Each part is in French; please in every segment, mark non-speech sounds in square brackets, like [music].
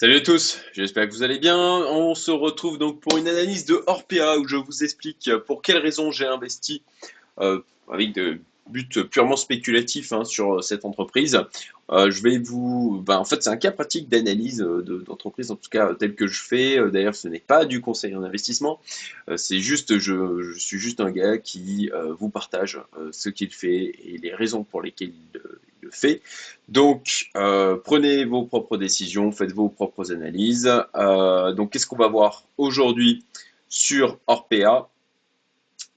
Salut à tous, j'espère que vous allez bien. On se retrouve donc pour une analyse de Orpea où je vous explique pour quelles raisons j'ai investi euh, avec de buts purement spéculatifs hein, sur cette entreprise. Euh, je vais vous, ben, en fait, c'est un cas pratique d'analyse d'entreprise, en tout cas tel que je fais. D'ailleurs, ce n'est pas du conseil en investissement. Euh, c'est juste, je, suis juste un gars qui euh, vous partage ce qu'il fait et les raisons pour lesquelles il, fait. Donc, euh, prenez vos propres décisions, faites vos propres analyses. Euh, donc, qu'est-ce qu'on va voir aujourd'hui sur Orpea?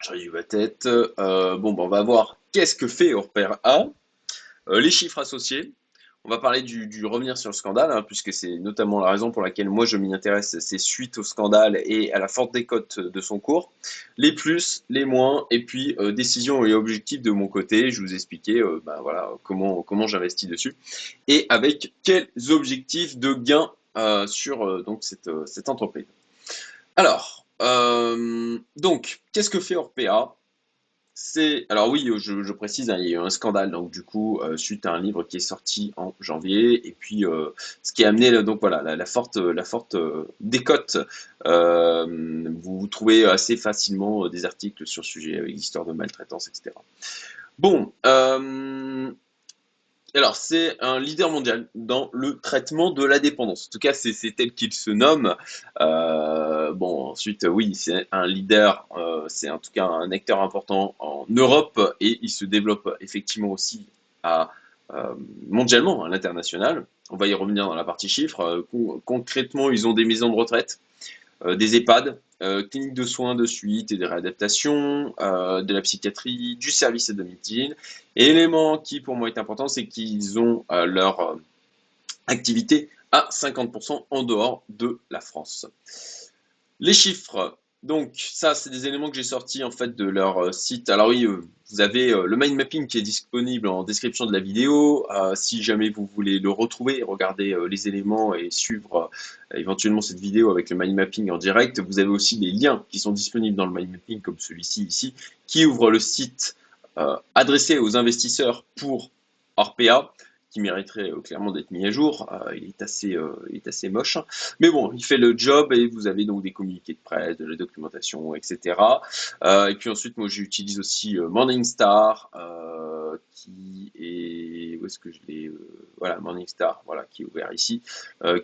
J'arrive ma tête. Euh, bon, ben, on va voir qu'est-ce que fait Orpea, les chiffres associés, on va parler du, revenir sur le scandale, hein, puisque c'est notamment la raison pour laquelle moi je m'y intéresse, c'est suite au scandale et à la forte décote de son cours. Les plus, les moins, et puis euh, décisions et objectifs de mon côté, je vous expliquais euh, ben voilà, comment, comment j'investis dessus, et avec quels objectifs de gain euh, sur donc cette, cette entreprise. Alors, donc, qu'est-ce que fait Orpea c'est alors oui, je, précise, hein, il y a eu un scandale donc du coup euh, suite à un livre qui est sorti en janvier et puis euh, ce qui a amené donc voilà la, forte euh, décote. vous trouvez assez facilement des articles sur le sujet avec l'histoire de maltraitance, etc. Bon, alors, c'est un leader mondial dans le traitement de la dépendance. En tout cas, c'est tel qu'il se nomme. Euh, bon, ensuite, oui, c'est un leader, euh, c'est en tout cas un acteur important en Europe et il se développe effectivement aussi à, euh, mondialement, à l'international. On va y revenir dans la partie chiffres. concrètement, ils ont des maisons de retraite, des EHPAD, euh, clinique de soins de suite et de réadaptation, euh, de la psychiatrie, du service à domicile. élément qui pour moi est important, c'est qu'ils ont euh, leur activité à 50% en dehors de la France. Les chiffres donc ça, c'est des éléments que j'ai sortis en fait de leur euh, site. Alors oui, euh, vous avez euh, le mind mapping qui est disponible en description de la vidéo. si jamais vous voulez le retrouver, regarder les éléments et suivre éventuellement cette vidéo avec le mind mapping en direct, vous avez aussi des liens qui sont disponibles dans le mind mapping comme celui-ci ici, qui ouvre le site adressé aux investisseurs pour Orpea qui mériterait euh, clairement d'être mis à jour. Euh, il, est assez, euh, il est assez moche. Mais bon, il fait le job et vous avez donc des communiqués de presse, de la documentation, etc. et puis ensuite, moi, j'utilise aussi Morningstar, qui est... Où est-ce que je l'ai Voilà, Morningstar, voilà, qui est ouvert ici,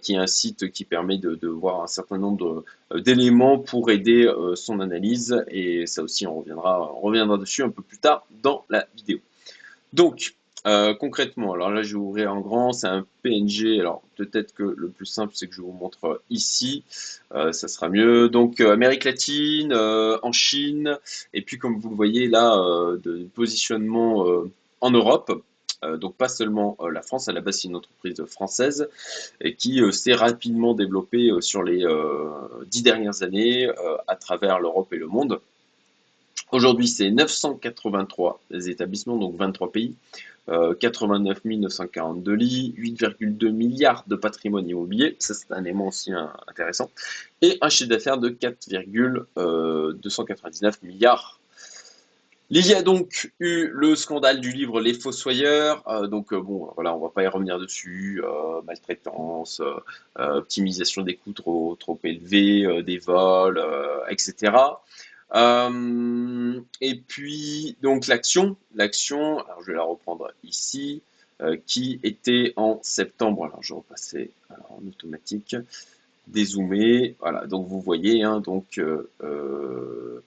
qui est un site qui permet de, de voir un certain nombre d'éléments pour aider son analyse. Et ça aussi, on reviendra, on reviendra dessus un peu plus tard dans la vidéo. Donc, euh, concrètement, alors là je vais ouvrir en grand, c'est un PNG, alors peut-être que le plus simple c'est que je vous montre ici, euh, ça sera mieux. Donc euh, Amérique latine, en Chine, et puis comme vous le voyez là, de positionnement en Europe, donc pas seulement la France, à la base c'est une entreprise française qui s'est rapidement développée sur les dix dernières années à travers l'Europe et le monde. Aujourd'hui, c'est 983 établissements, donc 23 pays, 89 942 lits, 8,2 milliards de patrimoine immobilier, ça c'est un élément aussi intéressant, et un chiffre d'affaires de 4,299 milliards. Il y a donc eu le scandale du livre Les Fossoyeurs, euh, donc euh, bon voilà, on va pas y revenir dessus, euh, maltraitance, optimisation des coûts trop, trop élevés, des vols, etc. Euh, et puis, donc l'action, l'action, alors je vais la reprendre ici, euh, qui était en septembre. Alors je repasser en automatique, dézoomer. Voilà, donc vous voyez, hein, donc euh,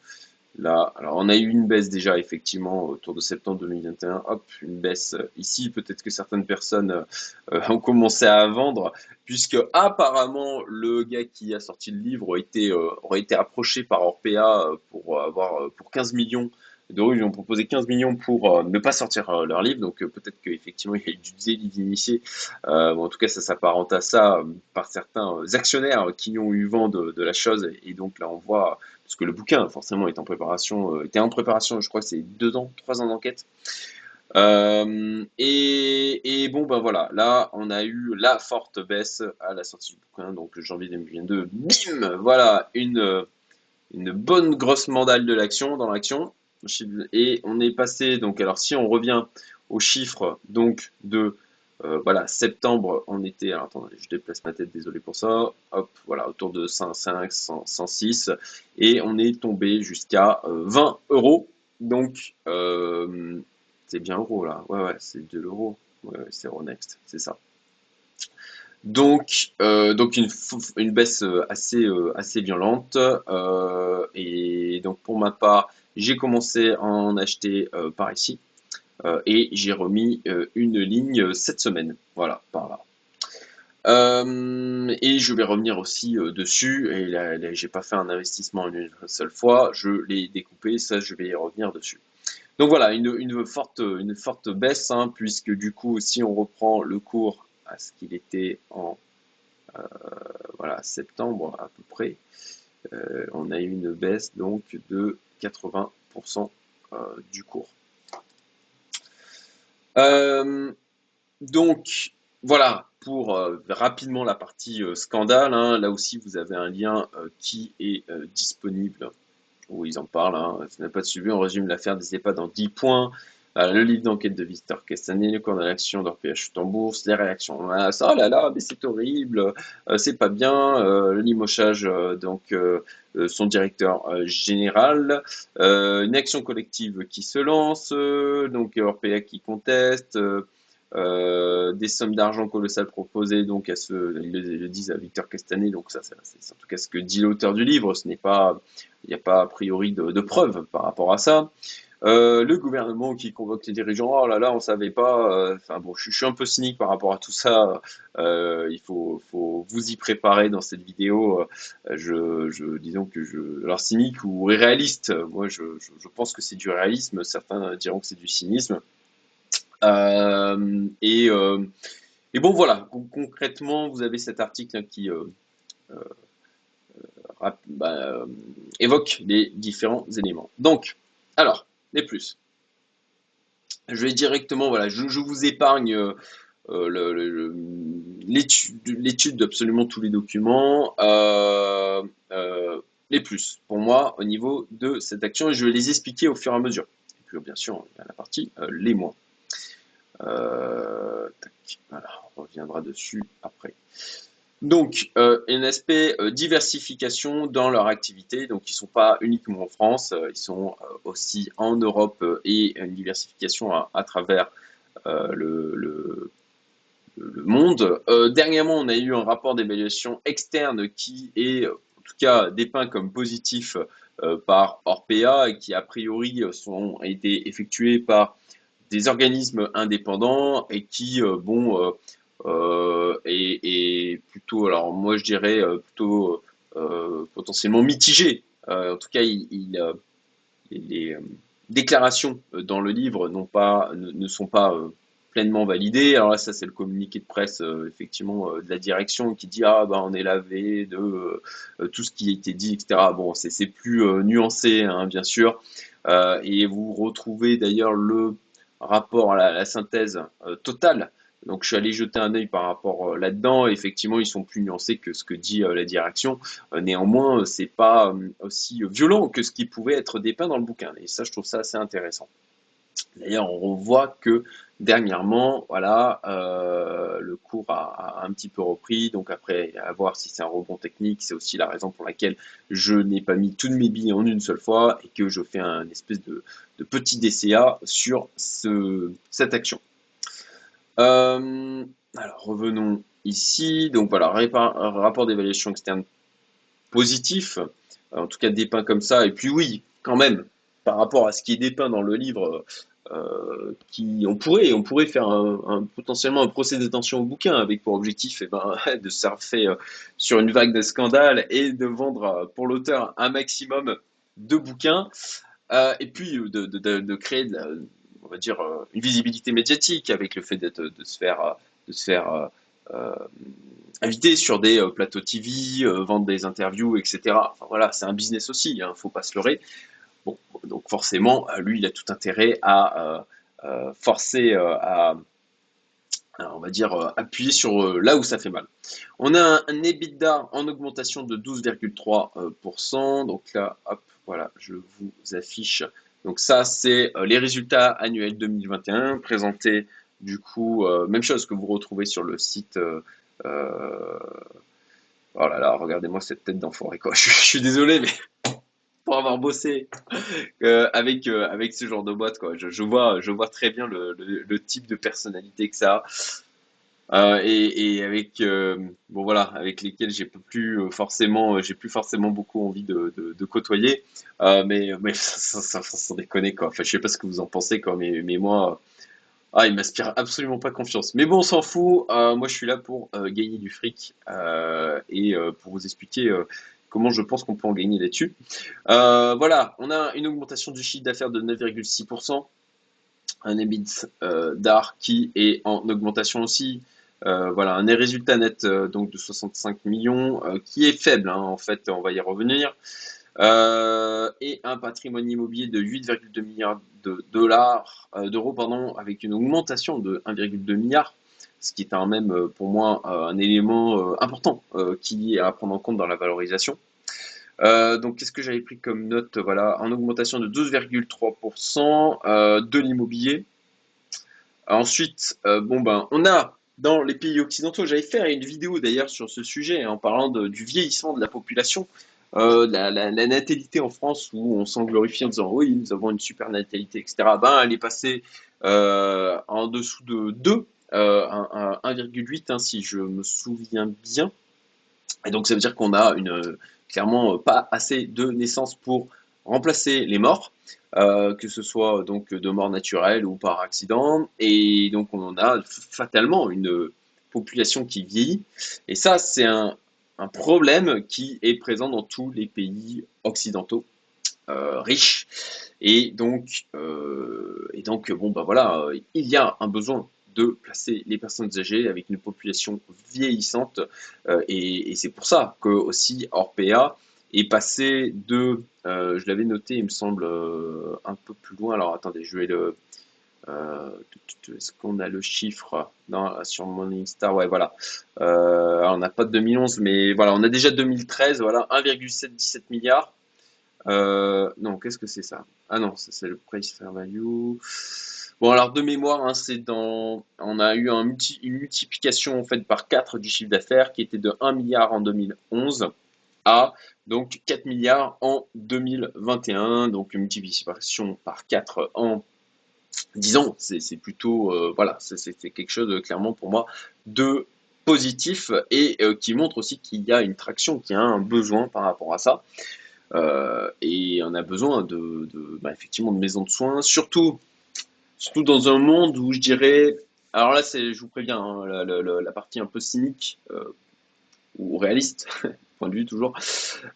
Là, alors on a eu une baisse déjà effectivement autour de septembre 2021. Hop, une baisse ici. Peut-être que certaines personnes [laughs] euh, ont commencé à vendre, puisque apparemment le gars qui a sorti le livre aurait été, euh, approché par Orpea euh, pour avoir pour 15 millions d'euros. Ils ont proposé 15 millions pour ne pas sortir leur livre. Donc peut-être qu'effectivement il y a eu du délit d'initié. en tout cas, ça s'apparente à ça par certains actionnaires qui ont eu vent de la chose. Et donc là, on voit parce que le bouquin forcément est en préparation, euh, était en préparation, je crois que c'est deux ans, trois ans d'enquête. Euh, et, bon, ben voilà, là, on a eu la forte baisse à la sortie du bouquin, donc janvier 2022, bim, voilà, une, une bonne grosse mandale de l'action, dans l'action, et on est passé, donc alors si on revient aux chiffres, donc de voilà, septembre, on était, alors attendez, je déplace ma tête, désolé pour ça, hop, voilà, autour de 105, 106, et on est tombé jusqu'à 20 euros, donc c'est bien euro là, ouais, ouais, c'est de l'euro, ouais, c'est Euronext, c'est ça. Donc, euh, donc une, baisse euh, assez, euh, assez violente. et donc, pour ma part, j'ai commencé à en acheter par ici. Et j'ai remis une ligne cette semaine. Voilà, par là. et je vais revenir aussi dessus. Et là, j'ai pas fait un investissement une seule fois. Je l'ai découpé. Ça, je vais y revenir dessus. Donc voilà, une, forte, une forte baisse, hein, puisque du coup, si on reprend le cours à ce qu'il était en euh, voilà, septembre à peu près, euh, on a eu une baisse donc de 80% euh, du cours. Donc voilà pour rapidement la partie scandale. Hein. là aussi, vous avez un lien qui est disponible où ils en parlent. Hein. Ce n'est pas de suivi, on résume l'affaire des EHPAD dans 10 points. Euh, le livre d'enquête de Victor Castanet, le cours d'action d'Orpea chute en bourse, les réactions. Ah, ça, oh là là, mais c'est horrible, euh, c'est pas bien. Euh, le limochage, donc son directeur général, une action collective qui se lance, donc Orpea qui conteste. des sommes d'argent colossales proposées donc à ce ils le, disent à Victor Castanet donc ça c'est en tout cas ce que dit l'auteur du livre ce n'est pas il n'y a pas a priori de, de preuves par rapport à ça euh, le gouvernement qui convoque les dirigeants, oh là là, on savait pas. Euh, enfin bon, je, suis un peu cynique par rapport à tout ça. Euh, il faut, faut, vous y préparer dans cette vidéo. Je, disons que je, alors cynique ou réaliste. Moi, je, je pense que c'est du réalisme. Certains diront que c'est du cynisme. et, et bon, voilà. Concrètement, vous avez cet article qui bah, évoque les différents éléments. Donc, alors les plus. Je vais directement, voilà, je, vous épargne euh, euh, l'étude d'absolument tous les documents. Euh, les plus, pour moi, au niveau de cette action, je vais les expliquer au fur et à mesure. Et puis, bien sûr, il y a la partie les moins. voilà, on reviendra dessus après. Donc, euh, un aspect euh, diversification dans leur activité. Donc, ils ne sont pas uniquement en France, euh, ils sont aussi en Europe et une diversification à, travers le, monde. dernièrement, on a eu un rapport d'évaluation externe qui est, en tout cas, dépeint comme positif par Orpea et qui, a priori, sont, a été effectués par des organismes indépendants et qui, bon, euh, et, plutôt, alors moi je dirais euh, plutôt euh, potentiellement mitigé. en tout cas, les déclarations dans le livre ne, sont pas pleinement validées. Alors là, ça c'est le communiqué de presse effectivement de la direction qui dit ah bah on est lavé de tout ce qui a été dit, etc. Bon, c'est plus nuancé hein, bien sûr. et vous retrouvez d'ailleurs le rapport à la synthèse totale donc je suis allé jeter un œil par rapport euh, là-dedans. Effectivement, ils sont plus nuancés que ce que dit euh, la direction. Euh, néanmoins, c'est pas aussi violent que ce qui pouvait être dépeint dans le bouquin. Et ça, je trouve ça assez intéressant. D'ailleurs, on voit que dernièrement, voilà, le cours a, un petit peu repris. Donc après, à voir si c'est un rebond technique, c'est aussi la raison pour laquelle je n'ai pas mis toutes mes billes en une seule fois et que je fais un espèce de, petit DCA sur cette action. Euh, revenons ici. Donc voilà, rapport d'évaluation externe positif, en tout cas dépeint comme ça. Et puis oui, quand même, par rapport à ce qui est dépeint dans le livre, euh, qui, on, pourrait, on pourrait faire potentiellement un procès d'attention au bouquin avec pour objectif eh ben, [laughs] de surfer euh, sur une vague de scandales et de vendre pour l'auteur un maximum de bouquins. et puis de, créer va dire, euh, une visibilité médiatique avec le fait de se faire, de se faire euh, euh, inviter sur des plateaux TV, vendre des interviews, etc. Enfin voilà, c'est un business aussi, il hein, ne faut pas se leurrer. Bon, donc forcément, lui, il a tout intérêt à forcer à, on va dire, appuyer sur là où ça fait mal. On a un, un EBITDA en augmentation de 12,3%. Donc là, hop, voilà, je vous affiche donc ça, c'est euh, les résultats annuels 2021 présentés Du coup, même chose que vous retrouvez sur le site. oh là là, regardez-moi cette tête d'enfoiré quoi. [laughs] Je, je, suis désolé, mais [laughs] pour avoir bossé avec avec ce genre de boîte quoi, je, vois je vois très bien le, le type de personnalité que ça a. Euh, et, avec euh, bon voilà avec lesquels j'ai plus euh, forcément j'ai plus forcément beaucoup envie de, côtoyer. Mais mais [laughs] ça, ça, sans déconner quoi. Enfin je sais pas ce que vous en pensez quoi mais, mais moi ah il m'inspire absolument pas confiance. Mais bon on s'en fout. Moi je suis là pour gagner du fric et pour vous expliquer comment je pense qu'on peut en gagner là-dessus. Voilà on a une augmentation du chiffre d'affaires de 9,6% un EBIT d'art qui est en augmentation aussi voilà, un résultat net euh, donc de 65 millions euh, qui est faible, hein, en fait, on va y revenir. et un patrimoine immobilier de 8,2 milliards de dollars, d'euros, pardon, avec une augmentation de 1,2 milliard, ce qui est quand même pour moi un élément important qui est à prendre en compte dans la valorisation. donc, qu'est-ce que j'avais pris comme note? Voilà, en augmentation de 12,3% de l'immobilier. Ensuite, bon ben, on a dans les pays occidentaux. J'avais fait une vidéo d'ailleurs sur ce sujet en parlant du vieillissement de la population, euh, la, natalité en France où on s'en glorifie en disant oui, nous avons une super natalité, etc. Ben, elle est passée euh, en dessous de 2, euh, 1,8 hein, si je me souviens bien. Et donc ça veut dire qu'on a une, clairement pas assez de naissances pour remplacer les morts. Euh, que ce soit donc de mort naturelle ou par accident. Et donc on a fatalement une population qui vieillit. Et ça, c'est un, problème qui est présent dans tous les pays occidentaux euh, riches. Et donc, euh, et donc, bon, bah voilà, il y a un besoin de placer les personnes âgées avec une population vieillissante. et, et c'est pour ça que aussi Orpea est passé de, euh, je l'avais noté, il me semble, euh, un peu plus loin. Alors attendez, je vais le. Euh, est-ce qu'on a le chiffre? Non, sur Morningstar Ouais, voilà. on n'a pas de 2011, mais voilà, on a déjà 2013, voilà, 1,717 milliards. non, qu'est-ce que c'est ça? Ah non, c'est le price fair value. Bon, alors de mémoire, hein, c'est dans, on a eu un une multiplication en fait par 4 du chiffre d'affaires qui était de 1 milliard en 2011 à donc 4 milliards en 2021, donc une multiplication par 4 en 10 ans, c'est plutôt, euh, voilà, c'est quelque chose de, clairement pour moi de positif et euh, qui montre aussi qu'il y a une traction, qu'il y a un besoin par rapport à ça. Euh, et on a besoin de, bah, effectivement de maisons de soins, surtout, surtout dans un monde où je dirais, alors là, je vous préviens, hein, la, partie un peu cynique ou réaliste, point de vue toujours,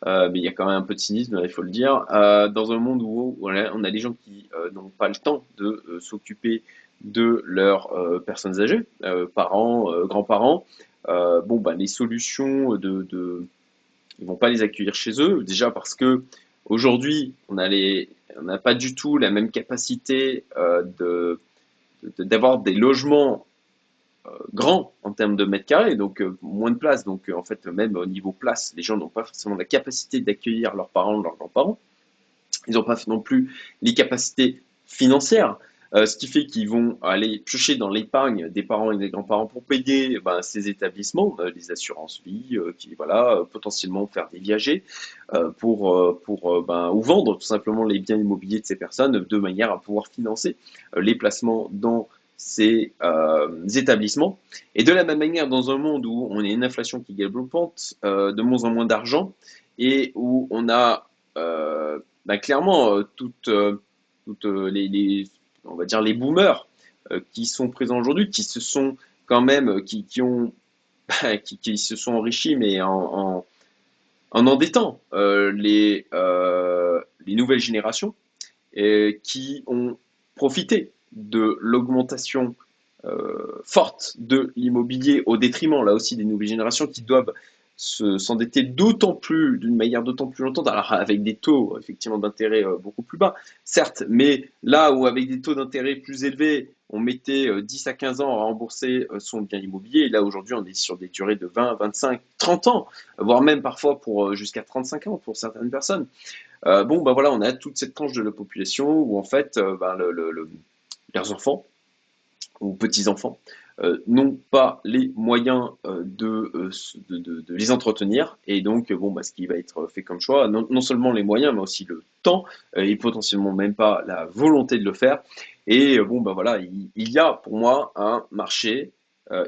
euh, mais il y a quand même un peu de cynisme, il faut le dire, euh, dans un monde où on a des gens qui euh, n'ont pas le temps de s'occuper de leurs personnes âgées, parents, grands-parents, bon, bah, les solutions de, ils vont pas les accueillir chez eux, déjà parce que aujourd'hui, on n'a pas du tout la même capacité de d'avoir des logements grand en termes de mètres carrés, donc euh, moins de place. Donc euh, en fait, même au niveau place, les gens n'ont pas forcément la capacité d'accueillir leurs parents, leurs grands-parents. Ils n'ont pas non plus les capacités financières. ce qui fait qu'ils vont aller piocher dans l'épargne des parents et des grands-parents pour payer ben, ces établissements, les assurances vie, qui voilà, potentiellement faire des viagers, pour, pour ben, ou vendre tout simplement les biens immobiliers de ces personnes de manière à pouvoir financer les placements dans ces euh, établissements. Et de la même manière, dans un monde où on a une inflation qui galopante, euh, de moins en moins d'argent, et où on a euh, bah, clairement toutes, toutes les, on va dire les boomers qui sont présents aujourd'hui, qui se sont quand même, qui, qui ont, [laughs] qui, se sont enrichis, mais en, en, en endettant les, les nouvelles générations, qui ont profité de l'augmentation euh, forte de l'immobilier au détriment, là aussi, des nouvelles générations qui doivent s'endetter d'autant plus, d'une manière d'autant plus longtemps, alors avec des taux effectivement d'intérêt euh, beaucoup plus bas, certes, mais là où avec des taux d'intérêt plus élevés, on mettait 10 euh, à 15 ans à rembourser son bien immobilier, et là aujourd'hui on est sur des durées de 20, 25, 30 ans, voire même parfois pour jusqu'à 35 ans pour certaines personnes. bon, ben voilà, on a toute cette tranche de la population où en fait, ben, le leurs enfants ou petits-enfants, euh, n'ont pas les moyens euh, de, de, les entretenir. Et donc, bon, bah, ce qui va être fait comme choix, non, seulement les moyens, mais aussi le temps, et potentiellement même pas la volonté de le faire. Et bon, bah voilà, il, il y a pour moi un marché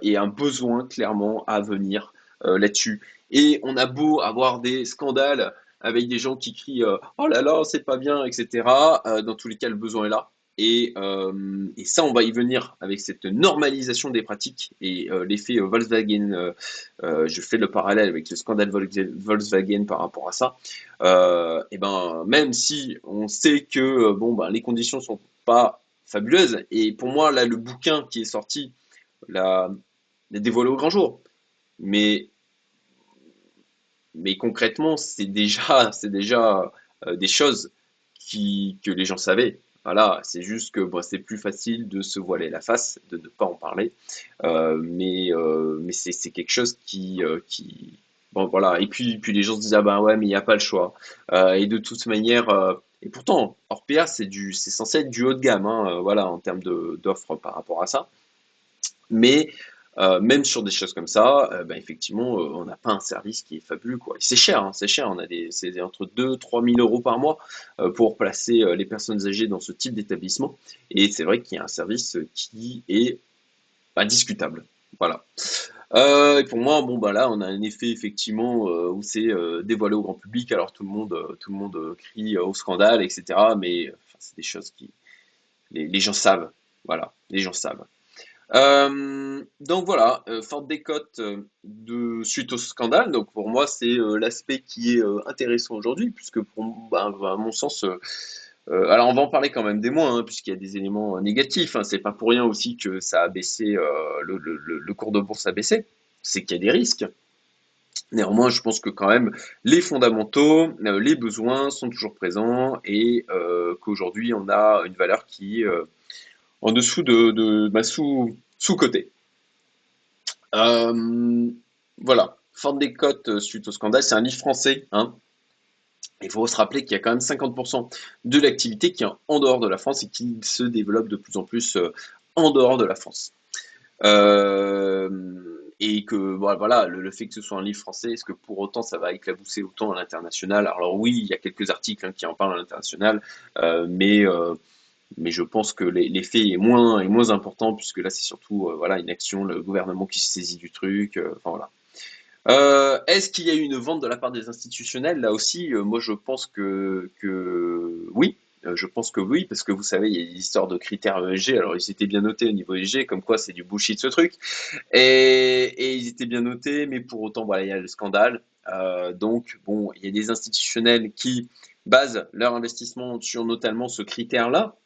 et un besoin clairement à venir là-dessus. Et on a beau avoir des scandales avec des gens qui crient Oh là là, c'est pas bien, etc. dans tous les cas, le besoin est là. Et, et, ça, on va y venir avec cette normalisation des pratiques et l'effet Volkswagen. je fais le parallèle avec le scandale Volkswagen par rapport à ça. et ben, même si on sait que bon, ben, les conditions sont pas fabuleuses, et pour moi, là, le bouquin qui est sorti, l'a dévoilé au grand jour. Mais mais concrètement, c'est déjà, c'est déjà euh, des choses qui, que les gens savaient. Voilà, c'est juste que c'est plus facile de se voiler la face, de ne pas en parler. Euh, mais euh, mais c'est quelque chose qui, qui. Bon, voilà. Et puis, puis les gens se disent Ah ben ouais, mais il n'y a pas le choix. et de toute manière. et pourtant, Orpea, c'est censé être du haut de gamme, hein, voilà, en termes d'offres par rapport à ça. Mais euh, même sur des choses comme ça, euh, ben, effectivement, euh, on n'a pas un service qui est fabuleux. Quoi. C'est cher, hein, c'est cher. On a des, c'est entre 2 3 000 euros par mois pour placer les personnes âgées dans ce type d'établissement. Et c'est vrai qu'il y a un service qui est discutable. Voilà. et pour moi, bon bah là, on a un effet effectivement où c'est dévoilé au grand public. Alors tout le monde, tout le monde crie au scandale, etc. Mais c'est des choses qui les gens savent. Voilà, les gens savent. Euh, donc voilà, euh, forte décote euh, de, suite au scandale. Donc pour moi, c'est l'aspect qui est intéressant aujourd'hui, puisque pour bah, à mon sens, alors on va en parler quand même des moins, hein, puisqu'il y a des éléments négatifs. Hein. c'est pas pour rien aussi que ça a baissé, le, le, cours de bourse a baissé. C'est qu'il y a des risques. Néanmoins, je pense que quand même les fondamentaux, les besoins sont toujours présents et qu'aujourd'hui on a une valeur qui en dessous de, de bah, sous, sous côté. Euh, voilà, forte des cotes euh, suite au scandale, c'est un livre français. Hein. Il faut se rappeler qu'il y a quand même 50% de l'activité qui est en dehors de la France et qui se développe de plus en plus euh, en dehors de la France. et que voilà, le, fait que ce soit un livre français, est-ce que pour autant ça va éclabousser autant à l'international? Alors oui, il y a quelques articles hein, qui en parlent à l'international, mais mais je pense que l'effet est moins, est moins important, puisque là, c'est surtout euh, voilà, une action, le gouvernement qui se saisit du truc. Euh, enfin, voilà. Euh, est-ce qu'il y a eu une vente de la part des institutionnels? Là aussi, moi, je pense que, que oui. Je pense que oui, parce que vous savez, il y a des histoires de critères ESG. Alors, ils étaient bien notés au niveau ESG, comme quoi c'est du bullshit ce truc. Et, et, ils étaient bien notés, mais pour autant, voilà, il y a le scandale. donc, bon, il y a des institutionnels qui basent leur investissement sur notamment ce critère-là.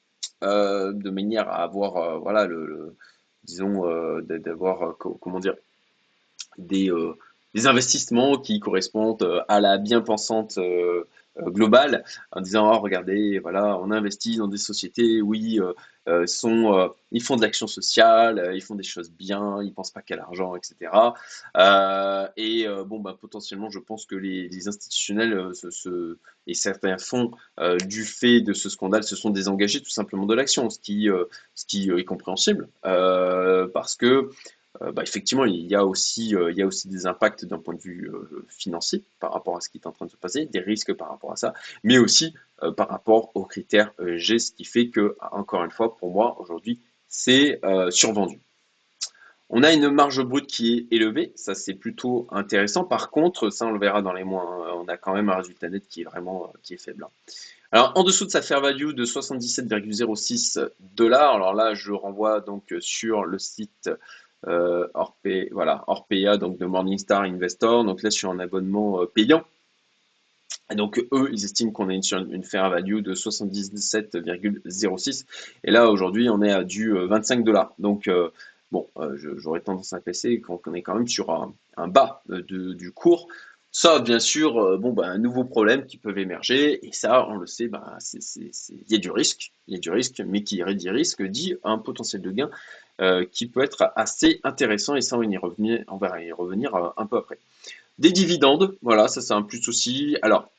Euh, de manière à avoir, euh, voilà, le, disons, euh, d'avoir, comment dire, des, des investissements qui correspondent à la bien-pensante globale, en disant, oh, regardez, voilà, on investit dans des sociétés, oui, euh, sont, euh, ils font de l'action sociale, euh, ils font des choses bien, ils pensent pas qu'à l'argent, etc. et bon, bah, potentiellement, je pense que les, institutionnels et certains fonds, du fait de ce scandale, se sont désengagés tout simplement de l'action, ce qui, ce qui est compréhensible, parce que euh, bah, effectivement, il y, a aussi, euh, il y a aussi des impacts d'un point de vue euh, financier par rapport à ce qui est en train de se passer, des risques par rapport à ça, mais aussi par rapport aux critères G, ce qui fait que, encore une fois, pour moi, aujourd'hui, c'est survendu. On a une marge brute qui est élevée, ça c'est plutôt intéressant. Par contre, ça on le verra dans les mois, hein, on a quand même un résultat net qui est vraiment qui est faible. Hein. Alors en dessous de sa fair value de 77,06 dollars, alors là je renvoie donc sur le site euh, voilà, Orpea, donc de Morningstar Investor. Donc là, sur un abonnement euh, payant. Donc eux, ils estiment qu'on a une, une fair value de 77,06. Et là, aujourd'hui, on est à du 25 euh, dollars. Donc, bon, j'aurais tendance à penser qu'on est quand même sur un, bas du cours. Ça, bien sûr, bon, bah, un nouveau problème qui peut émerger, et ça, on le sait, bah, il y a du risque, il y a du risque, mais qui dit risque dit un potentiel de gain euh, qui peut être assez intéressant et ça on, y revenir, on va y revenir euh, un peu après. Des dividendes, voilà, ça c'est un plus aussi. Alors,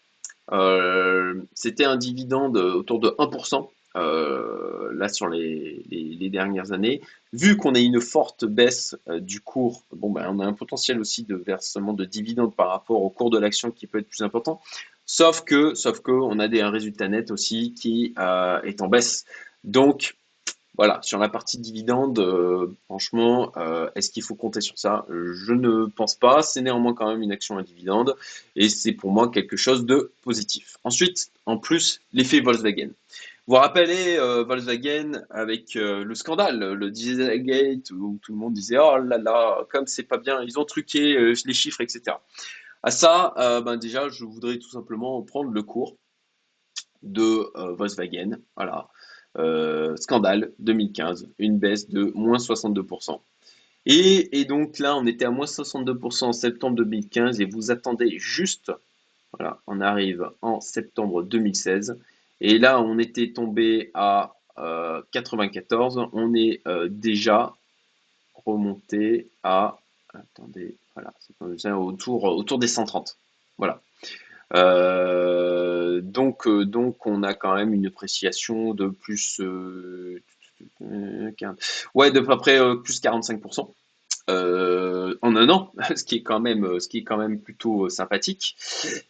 euh, c'était un dividende autour de 1%. là sur les, dernières années. Vu qu'on a une forte baisse du cours, bon, ben, on a un potentiel aussi de versement de dividendes par rapport au cours de l'action qui peut être plus important. Sauf que, sauf que, on a des, un résultat net aussi qui est en baisse. Donc, voilà, sur la partie dividende, euh, franchement, euh, est-ce qu'il faut compter sur ça? Je ne pense pas. C'est néanmoins quand même une action à dividende et c'est pour moi quelque chose de positif. Ensuite, en plus, l'effet Volkswagen. Vous vous rappelez euh, Volkswagen avec le scandale, le Dieselgate, où tout le monde disait oh là là, comme c'est pas bien, ils ont truqué les chiffres, etc. À ça, ben déjà, je voudrais tout simplement prendre le cours de Volkswagen. Voilà. Euh, scandale 2015, une baisse de moins 62%. Et, donc là, on était à moins 62% en septembre 2015 et vous attendez juste, voilà, on arrive en septembre 2016 et là, on était tombé à 94, euh, on est euh, déjà remonté à, attendez, voilà, autour, autour des 130. Voilà. Euh, donc, euh, donc, on a quand même une appréciation de plus, euh, ouais, de peu près plus 45%. en un an, [laughs] ce qui est quand même, ce qui est quand même plutôt sympathique.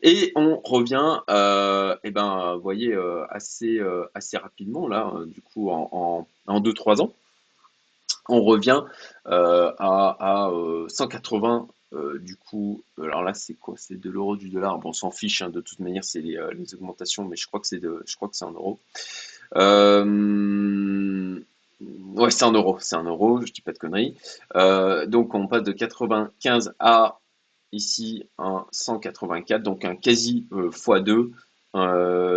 Et on revient, et eh ben, vous voyez, assez, assez rapidement là, du coup, en 2-3 ans, on revient à, à 180 euh, du coup, alors là, c'est quoi? C'est de l'euro, du dollar? Bon, on s'en fiche, hein, de toute manière, c'est les, euh, augmentations, mais je crois que c'est je crois que c'est en euros. Euh, ouais, c'est en euros, c'est un euro, je dis pas de conneries. donc, on passe de 95 à ici un 184, donc un quasi x2,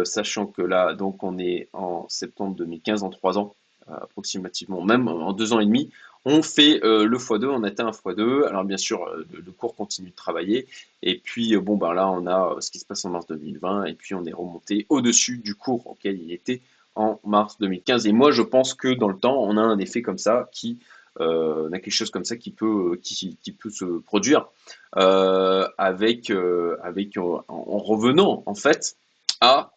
sachant que là, donc, on est en septembre 2015, en 3 ans approximativement, même en 2 ans et demi, on fait euh, le x2, on atteint un x2. Alors bien sûr, euh, le, cours continue de travailler. Et puis, euh, bon, ben là, on a ce qui se passe en mars 2020. Et puis, on est remonté au-dessus du cours auquel il était en mars 2015. Et moi, je pense que dans le temps, on a un effet comme ça qui... on a quelque chose comme ça qui peut, se produire avec, avec en, revenant en fait à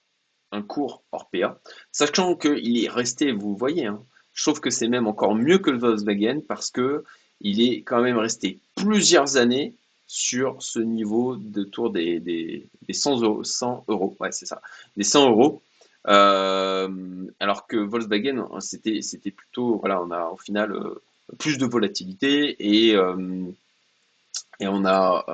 un cours hors PA, sachant qu'il est resté, vous voyez, hein, je trouve que c'est même encore mieux que le Volkswagen parce que il est quand même resté plusieurs années sur ce niveau de tour des, des, 100 euros. 100 euros. Ouais, c'est ça. Des 100 euros. Euh, alors que Volkswagen, c'était, c'était plutôt, voilà, on a au final euh, plus de volatilité et, euh, et on a,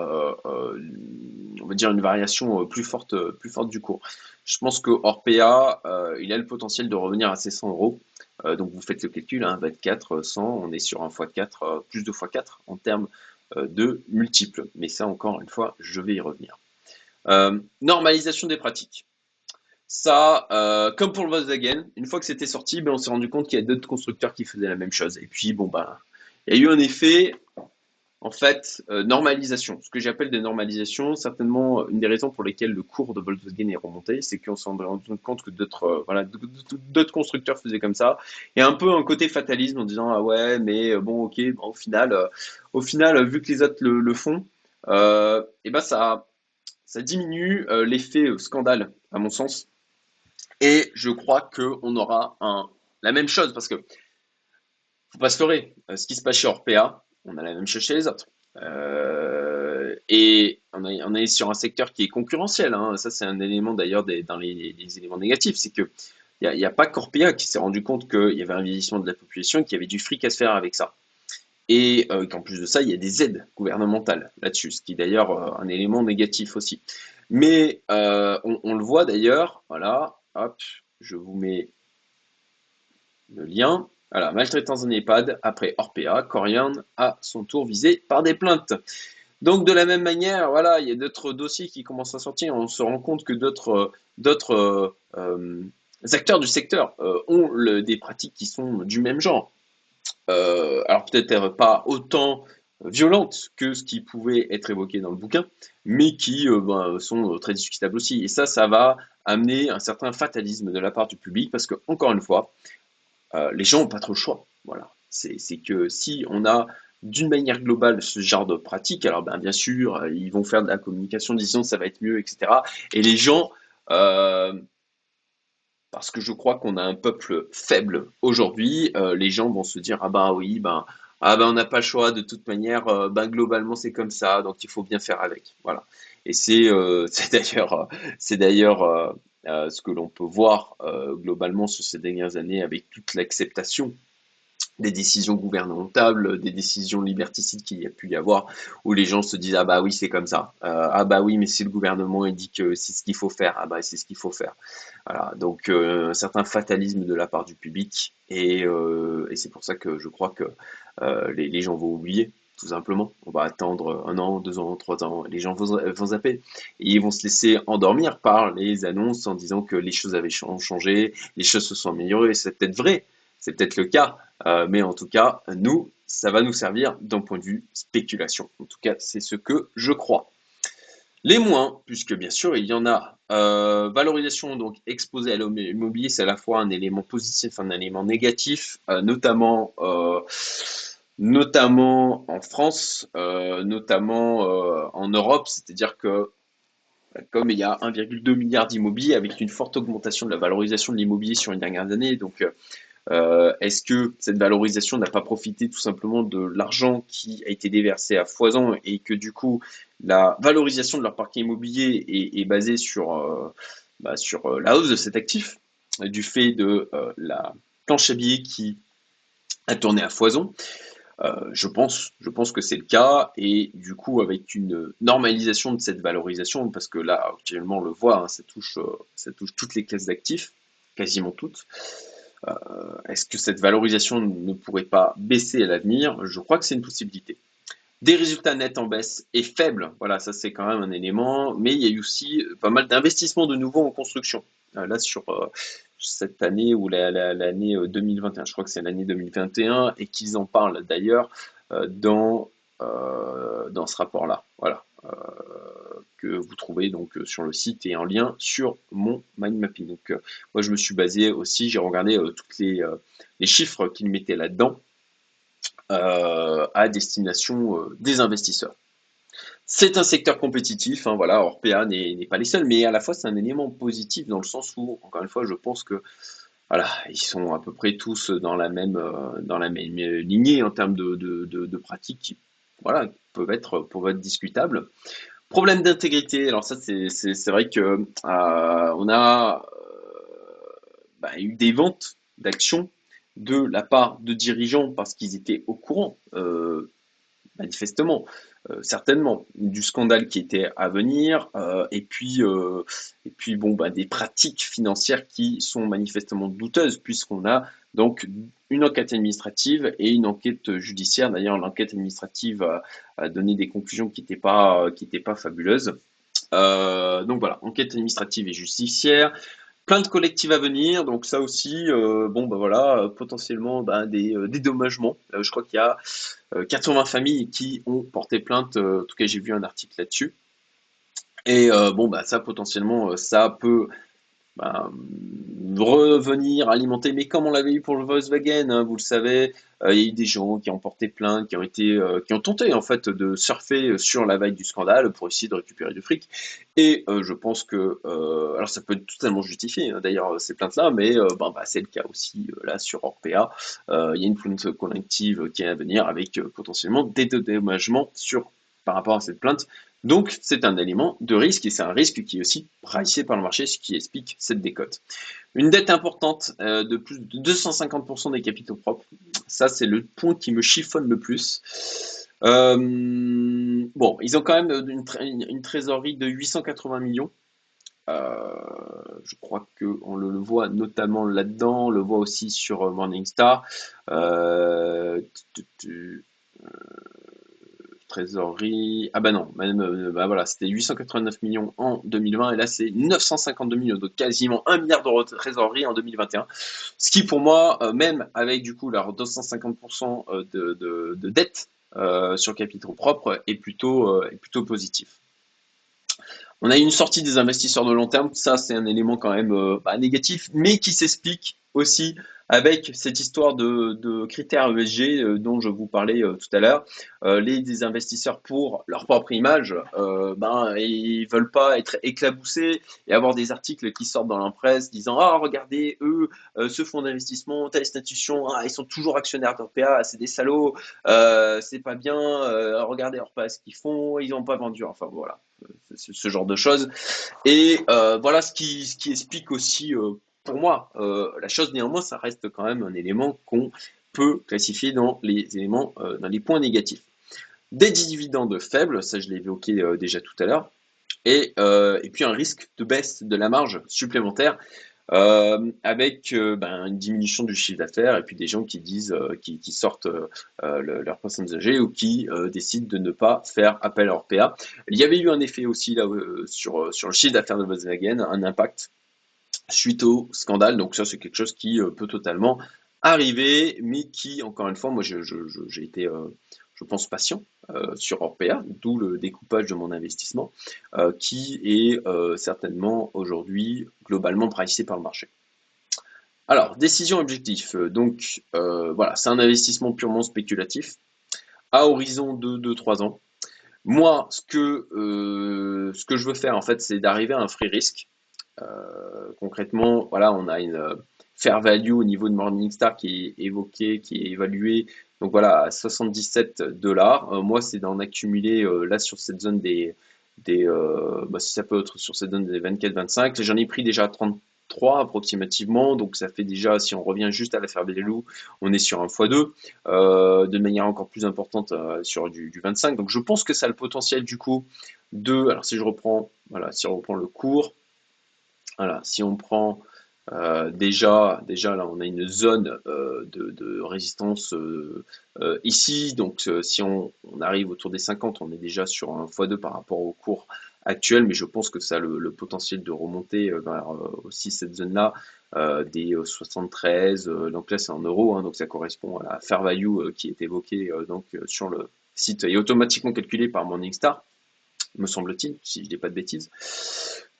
on va dire, une variation plus forte, plus forte du cours. Je pense que Orpea, il a le potentiel de revenir à ces 100 euros. Euh, donc vous faites le calcul, 24, 100, on est sur un x4, euh, plus de x4 en termes euh, de multiples. Mais ça, encore une fois, je vais y revenir. normalisation des pratiques. Ça, comme pour le Volkswagen, une fois que c'était sorti, ben, on s'est rendu compte qu'il y a d'autres constructeurs qui faisaient la même chose. Et puis, bon, ben, il y a eu un effet en fait, euh, normalisation. Ce que j'appelle des normalisations, certainement une des raisons pour lesquelles le cours de Volkswagen est remonté, c'est qu'on s'en rend compte que d'autres euh, voilà, constructeurs faisaient comme ça. A un peu un côté fatalisme en disant ah ouais, mais euh, bon ok, au final, au final, vu que les autres le, font, et ben ça ça diminue l'effet scandale à mon sens. Et je crois que on aura un la même chose parce que faut pas se leurrer. Ce qui se passe chez Orpea, on a la même chose chez les autres. Euh, et on, est sur un secteur qui est concurrentiel. Hein. Ça, c'est un élément d'ailleurs dans les, éléments négatifs. C'est que il n'y a, pas Corpia qui s'est rendu compte qu'il y avait un vieillissement de la population, qu'il y avait du fric à se faire avec ça. Et euh, qu'en plus de ça, il y a des aides gouvernementales là-dessus, ce qui est d'ailleurs euh, un élément négatif aussi. Mais on, on, le voit d'ailleurs, voilà, hop, je vous mets le lien. Voilà, maltraitance en EHPAD, après Orpea, Corian à son tour visé par des plaintes. Donc de la même manière, voilà, il y a d'autres dossiers qui commencent à sortir. On se rend compte que d'autres d'autres euh, acteurs du secteur euh, ont des pratiques qui sont du même genre. Euh, alors peut-être pas autant violentes que ce qui pouvait être évoqué dans le bouquin, mais qui ben, sont très discutables aussi. Et ça, ça va amener un certain fatalisme de la part du public, parce que encore une fois, euh, les gens n'ont pas trop le choix. Voilà. C'est que si on a d'une manière globale ce genre de pratique, alors ben, bien sûr, euh, ils vont faire de la communication disant ça va être mieux, etc. Et les gens, euh, parce que je crois qu'on a un peuple faible aujourd'hui. Les gens vont se dire ah ben oui ben ah ben on n'a pas le choix de toute manière. Ben globalement c'est comme ça, donc il faut bien faire avec. Voilà. Et c'est euh, [laughs] c'est d'ailleurs d'ailleurs ce que l'on peut voir globalement sur ces dernières années avec toute l'acceptation des décisions gouvernementales, des décisions liberticides qu'il y a pu y avoir, où les gens se disent ah bah oui c'est comme ça, euh, ah bah oui mais si le gouvernement dit que c'est ce qu'il faut faire, ah bah c'est ce qu'il faut faire. Voilà. Donc euh, un certain fatalisme de la part du public et, euh, c'est pour ça que je crois que les, gens vont oublier tout simplement. On va attendre un an, deux ans, trois ans, les gens vont, zapper et ils vont se laisser endormir par les annonces en disant que les choses avaient changé, les choses se sont améliorées. C'est peut-être vrai, c'est peut-être le cas, euh, mais en tout cas, nous, ça va nous servir d'un point de vue spéculation. En tout cas, c'est ce que je crois. Les moins, puisque bien sûr, il y en a. Euh, valorisation donc exposée à l'immobilier, c'est à la fois un élément positif, un élément négatif, euh, notamment, notamment en France, notamment en Europe, c'est-à-dire que comme il y a 1,2 milliard d'immobilier avec une forte augmentation de la valorisation de l'immobilier sur une dernière année, donc euh, est-ce que cette valorisation n'a pas profité tout simplement de l'argent qui a été déversé à foison et que du coup la valorisation de leur parc immobilier est, basée sur, euh, bah, sur euh, la hausse de cet actif du fait de la planche à billets qui a tourné à foison? Je pense, je pense que c'est le cas et du coup avec une normalisation de cette valorisation parce que là actuellement on le voit, hein, ça touche, ça touche toutes les classes d'actifs, quasiment toutes. Euh, est-ce que cette valorisation ne pourrait pas baisser à l'avenir? Je crois que c'est une possibilité. Des résultats nets en baisse et faibles, voilà, ça c'est quand même un élément, mais il y a eu aussi pas mal d'investissements de nouveau en construction. Euh, là, sur euh, cette année ou l'année 2021, je crois que c'est l'année 2021, et qu'ils en parlent d'ailleurs dans, dans ce rapport-là. Voilà. Euh, que vous trouvez donc euh, sur le site et en lien sur mon mind mapping. Donc euh, moi je me suis basé aussi, j'ai regardé tous les, les, chiffres qu'ils mettaient là-dedans à destination des investisseurs. C'est un secteur compétitif, hein, voilà, Orpea n'est pas les seuls, mais à la fois c'est un élément positif dans le sens où, encore une fois, je pense que voilà, ils sont à peu près tous dans la même, dans la même lignée en termes de, pratiques qui voilà, peuvent être, être discutables. Problème d'intégrité, alors ça c'est vrai que euh, on a euh, bah, eu des ventes d'actions de la part de dirigeants parce qu'ils étaient au courant, euh, manifestement, euh, certainement du scandale qui était à venir, euh, et puis euh, et puis bon bah, des pratiques financières qui sont manifestement douteuses puisqu'on a donc une enquête administrative et une enquête judiciaire. D'ailleurs, l'enquête administrative a, donné des conclusions qui n'étaient pas pas fabuleuses. donc voilà, enquête administrative et judiciaire. Plainte collective à venir, donc ça aussi, euh, bon bah voilà, euh, potentiellement bah, des euh, dédommagements. je crois qu'il y a 80 familles qui ont porté plainte, en tout cas j'ai vu un article là-dessus. Et bon bah ça potentiellement ça peut bah, revenir alimenter, mais comme on l'avait eu pour le Volkswagen, hein, vous le savez, euh, il y a eu des gens qui ont porté plainte, qui ont été, euh, qui ont tenté en fait de surfer sur la vague du scandale pour essayer de récupérer du fric. Et euh, je pense que, alors ça peut être totalement justifié hein, d'ailleurs ces plaintes-là, mais bah, c'est le cas aussi là sur Orpea. il y a une plainte collective qui est à venir avec potentiellement des dédommagements sur par rapport à cette plainte. Donc, c'est un élément de risque et c'est un risque qui est aussi pricé par le marché, ce qui explique cette décote. Une dette importante euh, de plus de 250% des capitaux propres. Ça, c'est le point qui me chiffonne le plus. Euh, bon, ils ont quand même une, trésorerie de 880 millions. Euh, je crois qu'on le, voit notamment là-dedans, on le voit aussi sur Morningstar trésorerie. Ah bah non, euh, bah voilà, c'était 889 millions en 2020 et là c'est 952 millions, donc quasiment 1 milliard d'euros de trésorerie en 2021. Ce qui pour moi, euh, même avec du coup leur 250% euh, de, de, dette sur capitaux propres, est plutôt, est plutôt positif. On a une sortie des investisseurs de long terme, ça c'est un élément quand même bah, négatif, mais qui s'explique aussi avec cette histoire de, critères ESG euh, dont je vous parlais euh, tout à l'heure. Euh, les investisseurs, pour leur propre image, ben, ils veulent pas être éclaboussés et avoir des articles qui sortent dans la presse disant Ah, regardez, eux, ce fonds d'investissement, telle institution, ah, ils sont toujours actionnaires d'Orpea, c'est des salauds, c'est pas bien, regardez Orpea ce qu'ils font, ils n'ont pas vendu. Enfin voilà, ce genre de choses. Et voilà ce qui, ce qui explique aussi pour moi, euh, la chose néanmoins, ça reste quand même un élément qu'on peut classifier dans les éléments, euh, dans les points négatifs. Des dividendes faibles, ça je l'ai évoqué euh, déjà tout à l'heure, et, puis un risque de baisse de la marge supplémentaire avec ben, une diminution du chiffre d'affaires et puis des gens qui disent, qui, sortent leurs personnes âgées ou qui décident de ne pas faire appel à leur PA. Il y avait eu un effet aussi là sur, sur le chiffre d'affaires de Volkswagen, un impact suite au scandale. Donc ça, c'est quelque chose qui euh, peut totalement arriver, mais qui, encore une fois, moi, j'ai été, euh, je pense, patient euh, sur Orpea, d'où le découpage de mon investissement, qui est certainement aujourd'hui globalement pricé par le marché. Alors, décision objectif. Donc, voilà, c'est un investissement purement spéculatif à horizon de 2-3 ans. Moi, ce que, ce que je veux faire, en fait, c'est d'arriver à un free risk. Euh, concrètement, voilà, on a une euh, fair value au niveau de Morningstar qui est évoqué, qui est évalué, donc voilà, à 77 dollars. Euh, moi, c'est d'en accumuler là sur cette zone des, des bah, si ça peut être sur cette zone des 24-25. J'en ai pris déjà 33 approximativement, donc ça fait déjà, si on revient juste à la fair value, on est sur un x2, de manière encore plus importante sur du, du, 25. Donc je pense que ça a le potentiel du coup de, alors si je reprends, voilà, si on reprend le cours, voilà, si on prend euh, déjà, déjà là, on a une zone euh, de, résistance euh, ici. Donc, si on, arrive autour des 50, on est déjà sur un x2 par rapport au cours actuel. Mais je pense que ça a le, potentiel de remonter vers aussi cette zone-là des 73. donc là, c'est en euros. Hein, donc, ça correspond à la fair value qui est évoquée donc, sur le site et automatiquement calculé par Morningstar, me semble-t-il, si je dis pas de bêtises.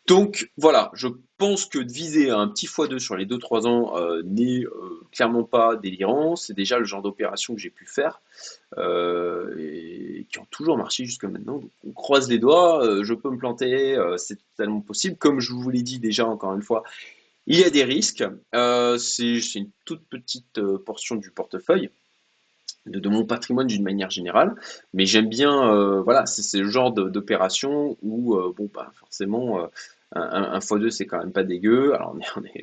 Donc voilà, je pense que de viser un petit x2 sur les 2-3 ans euh, n'est euh, clairement pas délirant. C'est déjà le genre d'opération que j'ai pu faire euh, et qui ont toujours marché jusqu'à maintenant. on croise les doigts, je peux me planter, c'est totalement possible. Comme je vous l'ai dit déjà encore une fois, il y a des risques. c'est une toute petite portion du portefeuille. De, mon patrimoine d'une manière générale, mais j'aime bien, voilà, c'est le genre d'opération où, bon, bah, forcément, un, x2 c'est quand même pas dégueu. Alors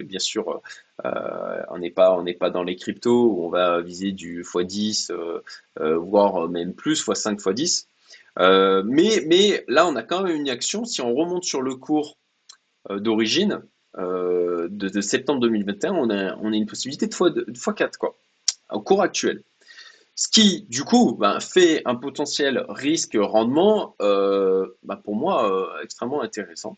bien sûr, euh, on n'est pas, on n'est pas dans les cryptos où on va viser du x10, euh, euh, voire même plus, x5, x10. mais, mais là, on a quand même une action. Si on remonte sur le cours d'origine de, septembre 2021, on a, une possibilité de x4 quoi, au cours actuel. Ce qui, du coup, ben, fait un potentiel risque-rendement, ben, pour moi, extrêmement intéressant.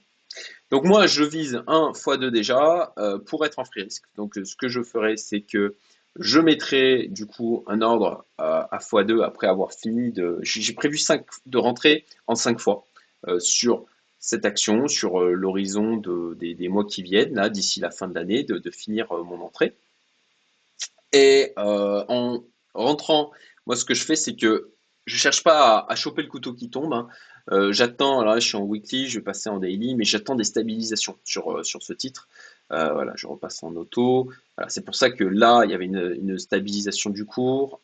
Donc moi, je vise un x2 déjà euh, pour être en free risk. Donc ce que je ferai, c'est que je mettrai du coup un ordre euh, à x2 après avoir fini de... J'ai prévu 5, de rentrer en 5 fois euh, sur cette action, sur l'horizon des, mois qui viennent, là, d'ici la fin de l'année, de, finir mon entrée. Et en rentrant, moi ce que je fais, c'est que je cherche pas à, choper le couteau qui tombe. Hein. Euh, j'attends, là je suis en weekly, je vais passer en daily, mais j'attends des stabilisations sur, euh, sur ce titre. Euh, voilà, je repasse en auto. c'est pour ça que là, il y avait une, stabilisation du cours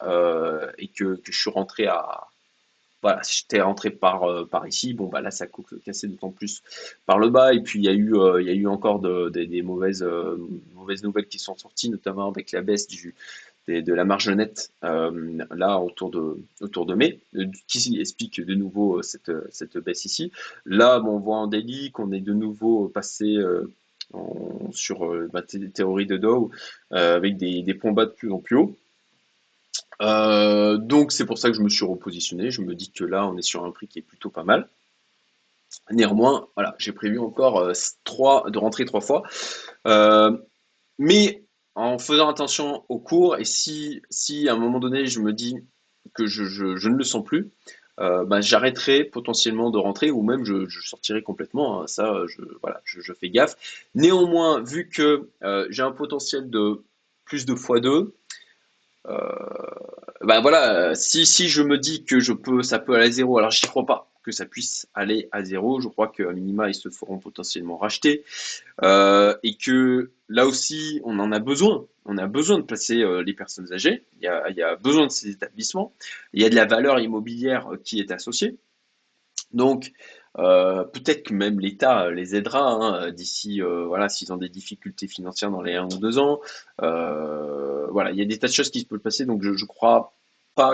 et que, je suis rentré à. Voilà, si j'étais rentré par, par ici, bon, bah là, ça a cassé d'autant plus par le bas. Et puis, il y a eu, y a eu encore des mauvaises, mauvaises nouvelles qui sont sorties, notamment avec la baisse du, de la marge nette euh, là autour de, autour de mai, euh, qui explique de nouveau euh, cette, baisse ici. Là, on voit en daily qu'on est de nouveau passé sur la théorie de Dow avec des, des, points bas de plus en plus haut. donc c'est pour ça que je me suis repositionné. Je me dis que là, on est sur un prix qui est plutôt pas mal. Néanmoins, voilà, j'ai prévu encore trois, de rentrer trois fois. mais en faisant attention au cours et si, à un moment donné je me dis que je, ne le sens plus, euh, bah, j'arrêterai potentiellement de rentrer ou même je, sortirai complètement. Hein. ça, je, fais gaffe. Néanmoins, vu que euh, j'ai un potentiel de plus de x2. ben voilà, si, si je me dis que je peux, ça peut aller à zéro, alors j'y crois pas que ça puisse aller à zéro. Je crois qu'à minima, ils se feront potentiellement racheter. Euh, et que là aussi, on en a besoin. On a besoin de placer euh, les personnes âgées. Il y, a, il besoin de ces établissements. Il y a de la valeur immobilière qui est associée. Donc, euh, peut-être que même l'État les aidera hein, d'ici, euh, voilà, s'ils ont des difficultés financières dans les un ou deux ans. Euh, voilà, il y a des tas de choses qui peuvent passer, donc je crois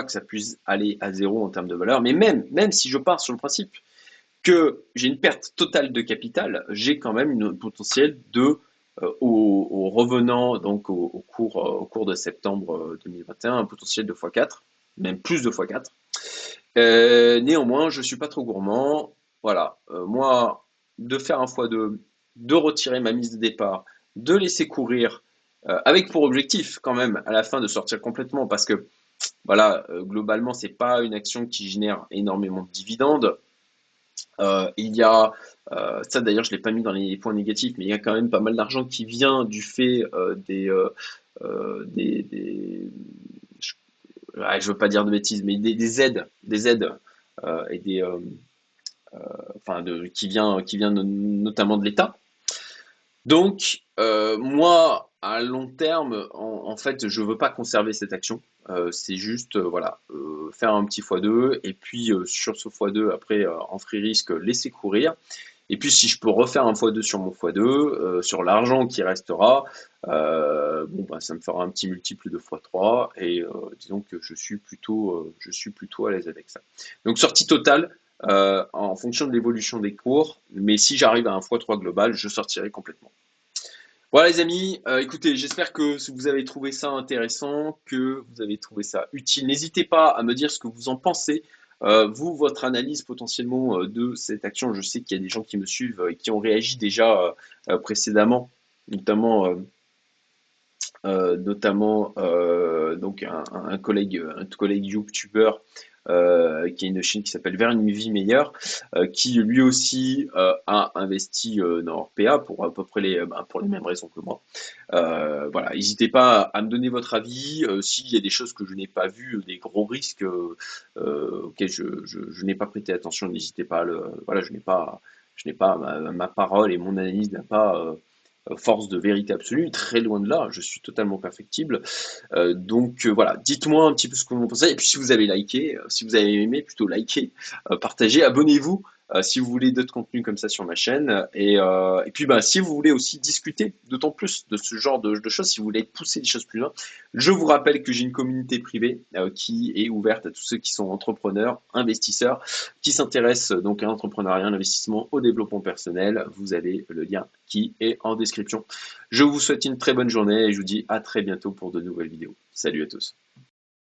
que ça puisse aller à zéro en termes de valeur. Mais même, même si je pars sur le principe que j'ai une perte totale de capital, j'ai quand même une potentiel de au, revenant donc au, cours, au cours de septembre 2021, un potentiel de x4, même plus de x4. néanmoins, je suis pas trop gourmand. Voilà, euh, moi, de faire un x2, de retirer ma mise de départ, de laisser courir, euh, avec pour objectif quand même à la fin de sortir complètement, parce que voilà, euh, globalement, c'est pas une action qui génère énormément de dividendes. il y a, ça d'ailleurs, je l'ai pas mis dans les points négatifs, mais il y a quand même pas mal d'argent qui vient du fait des, des, je, ne veux pas dire de bêtises, mais des, aides, des aides et des euh, enfin de, qui vient, qui vient notamment de l'État. Donc, euh, moi, à long terme, en, fait, je veux pas conserver cette action. Euh, c'est juste, voilà, faire un petit x2 et puis sur ce x2, après, en free risque, laisser courir. Et puis, si je peux refaire un x2 sur mon x2, sur l'argent qui restera, bon, bah, ça me fera un petit multiple de x3 et disons que je suis plutôt, je suis plutôt à l'aise avec ça. Donc, sortie totale, euh, en fonction de l'évolution des cours. Mais si j'arrive à un x3 global, je sortirai complètement. Voilà les amis, euh, écoutez, j'espère que vous avez trouvé ça intéressant, que vous avez trouvé ça utile. N'hésitez pas à me dire ce que vous en pensez. Euh, vous, votre analyse potentiellement de cette action, je sais qu'il y a des gens qui me suivent et qui ont réagi déjà précédemment, notamment, notamment donc un, un, collègue, un collègue euh, qui est une chaîne qui s'appelle Vers une vie meilleure, euh, qui lui aussi euh, a investi dans Orpea pour à peu près les, bah, pour les mêmes raisons que moi. voilà, n'hésitez pas à me donner votre avis. S'il y a des choses que je n'ai pas vues, des gros risques auxquels je, je, n'ai pas prêté attention, n'hésitez pas. le, voilà, je n'ai pas, je n'ai pas ma, ma, parole et mon analyse n'a pas euh, force de vérité absolue, très loin de là, je suis totalement perfectible. Euh, donc euh, voilà, dites-moi un petit peu ce que vous en pensez, et puis si vous avez liké, si vous avez aimé, plutôt likez, partagez, abonnez-vous euh, si vous voulez d'autres contenus comme ça sur ma chaîne. Et, euh, et puis, bah, si vous voulez aussi discuter d'autant plus de ce genre de, choses, si vous voulez pousser les choses plus loin, je vous rappelle que j'ai une communauté privée euh, qui est ouverte à tous ceux qui sont entrepreneurs, investisseurs, qui s'intéressent donc à l'entrepreneuriat, à l'investissement, au développement personnel. Vous avez le lien qui est en description. Je vous souhaite une très bonne journée et je vous dis à très bientôt pour de nouvelles vidéos. Salut à tous.